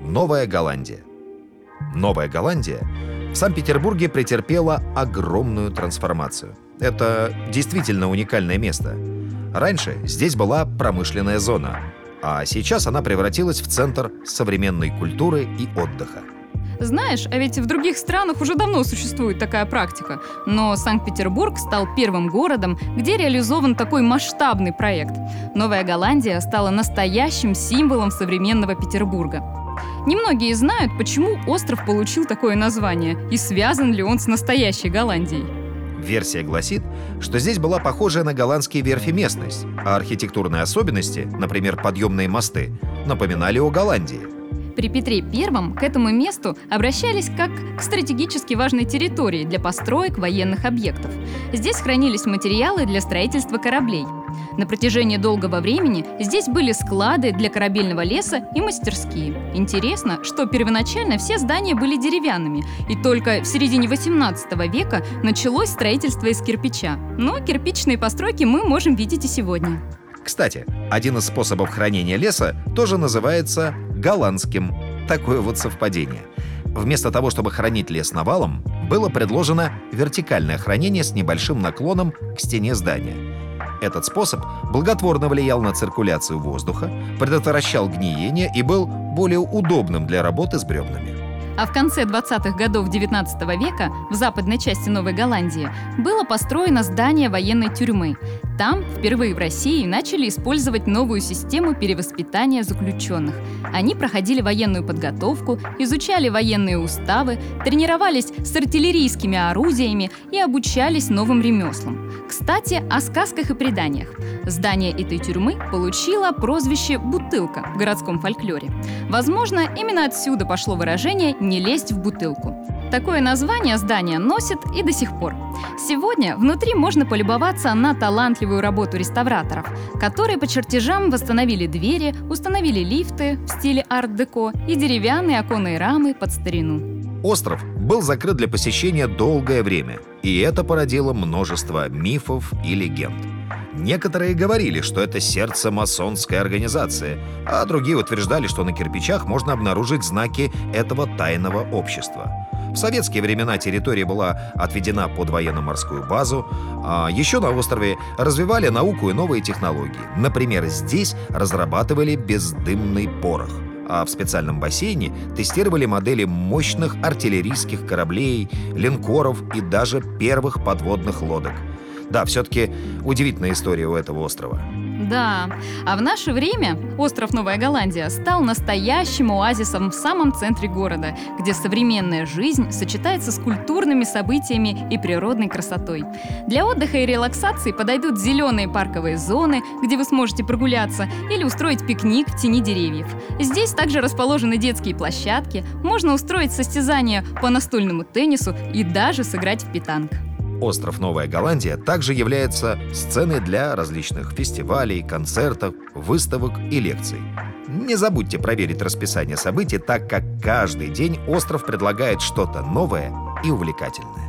Новая Голландия. Новая Голландия в Санкт-Петербурге претерпела огромную трансформацию. Это действительно уникальное место. Раньше здесь была промышленная зона, а сейчас она превратилась в центр современной культуры и отдыха. Знаешь, а ведь в других странах уже давно существует такая практика. Но Санкт-Петербург стал первым городом, где реализован такой масштабный проект. Новая Голландия стала настоящим символом современного Петербурга. Немногие знают, почему остров получил такое название и связан ли он с настоящей Голландией. Версия гласит, что здесь была похожая на голландские верфи местность, а архитектурные особенности, например, подъемные мосты, напоминали о Голландии – при Петре I к этому месту обращались как к стратегически важной территории для построек военных объектов. Здесь хранились материалы для строительства кораблей. На протяжении долгого времени здесь были склады для корабельного леса и мастерские. Интересно, что первоначально все здания были деревянными, и только в середине 18 века началось строительство из кирпича. Но кирпичные постройки мы можем видеть и сегодня. Кстати, один из способов хранения леса тоже называется голландским. Такое вот совпадение. Вместо того, чтобы хранить лес навалом, было предложено вертикальное хранение с небольшим наклоном к стене здания. Этот способ благотворно влиял на циркуляцию воздуха, предотвращал гниение и был более удобным для работы с бревнами. А в конце 20-х годов 19 века в западной части Новой Голландии было построено здание военной тюрьмы. Там впервые в России начали использовать новую систему перевоспитания заключенных. Они проходили военную подготовку, изучали военные уставы, тренировались с артиллерийскими орудиями и обучались новым ремеслам. Кстати, о сказках и преданиях. Здание этой тюрьмы получило прозвище «бутылка» в городском фольклоре. Возможно, именно отсюда пошло выражение «не лезть в бутылку». Такое название здание носит и до сих пор. Сегодня внутри можно полюбоваться на талантливую работу реставраторов, которые по чертежам восстановили двери, установили лифты в стиле арт-деко и деревянные оконные рамы под старину. Остров был закрыт для посещения долгое время, и это породило множество мифов и легенд. Некоторые говорили, что это сердце масонской организации, а другие утверждали, что на кирпичах можно обнаружить знаки этого тайного общества. В советские времена территория была отведена под военно-морскую базу, а еще на острове развивали науку и новые технологии. Например, здесь разрабатывали бездымный порох а в специальном бассейне тестировали модели мощных артиллерийских кораблей, линкоров и даже первых подводных лодок. Да, все-таки удивительная история у этого острова. Да, а в наше время остров Новая Голландия стал настоящим оазисом в самом центре города, где современная жизнь сочетается с культурными событиями и природной красотой. Для отдыха и релаксации подойдут зеленые парковые зоны, где вы сможете прогуляться или устроить пикник в тени деревьев. Здесь также расположены детские площадки, можно устроить состязания по настольному теннису и даже сыграть в питанг. Остров Новая Голландия также является сценой для различных фестивалей, концертов, выставок и лекций. Не забудьте проверить расписание событий, так как каждый день остров предлагает что-то новое и увлекательное.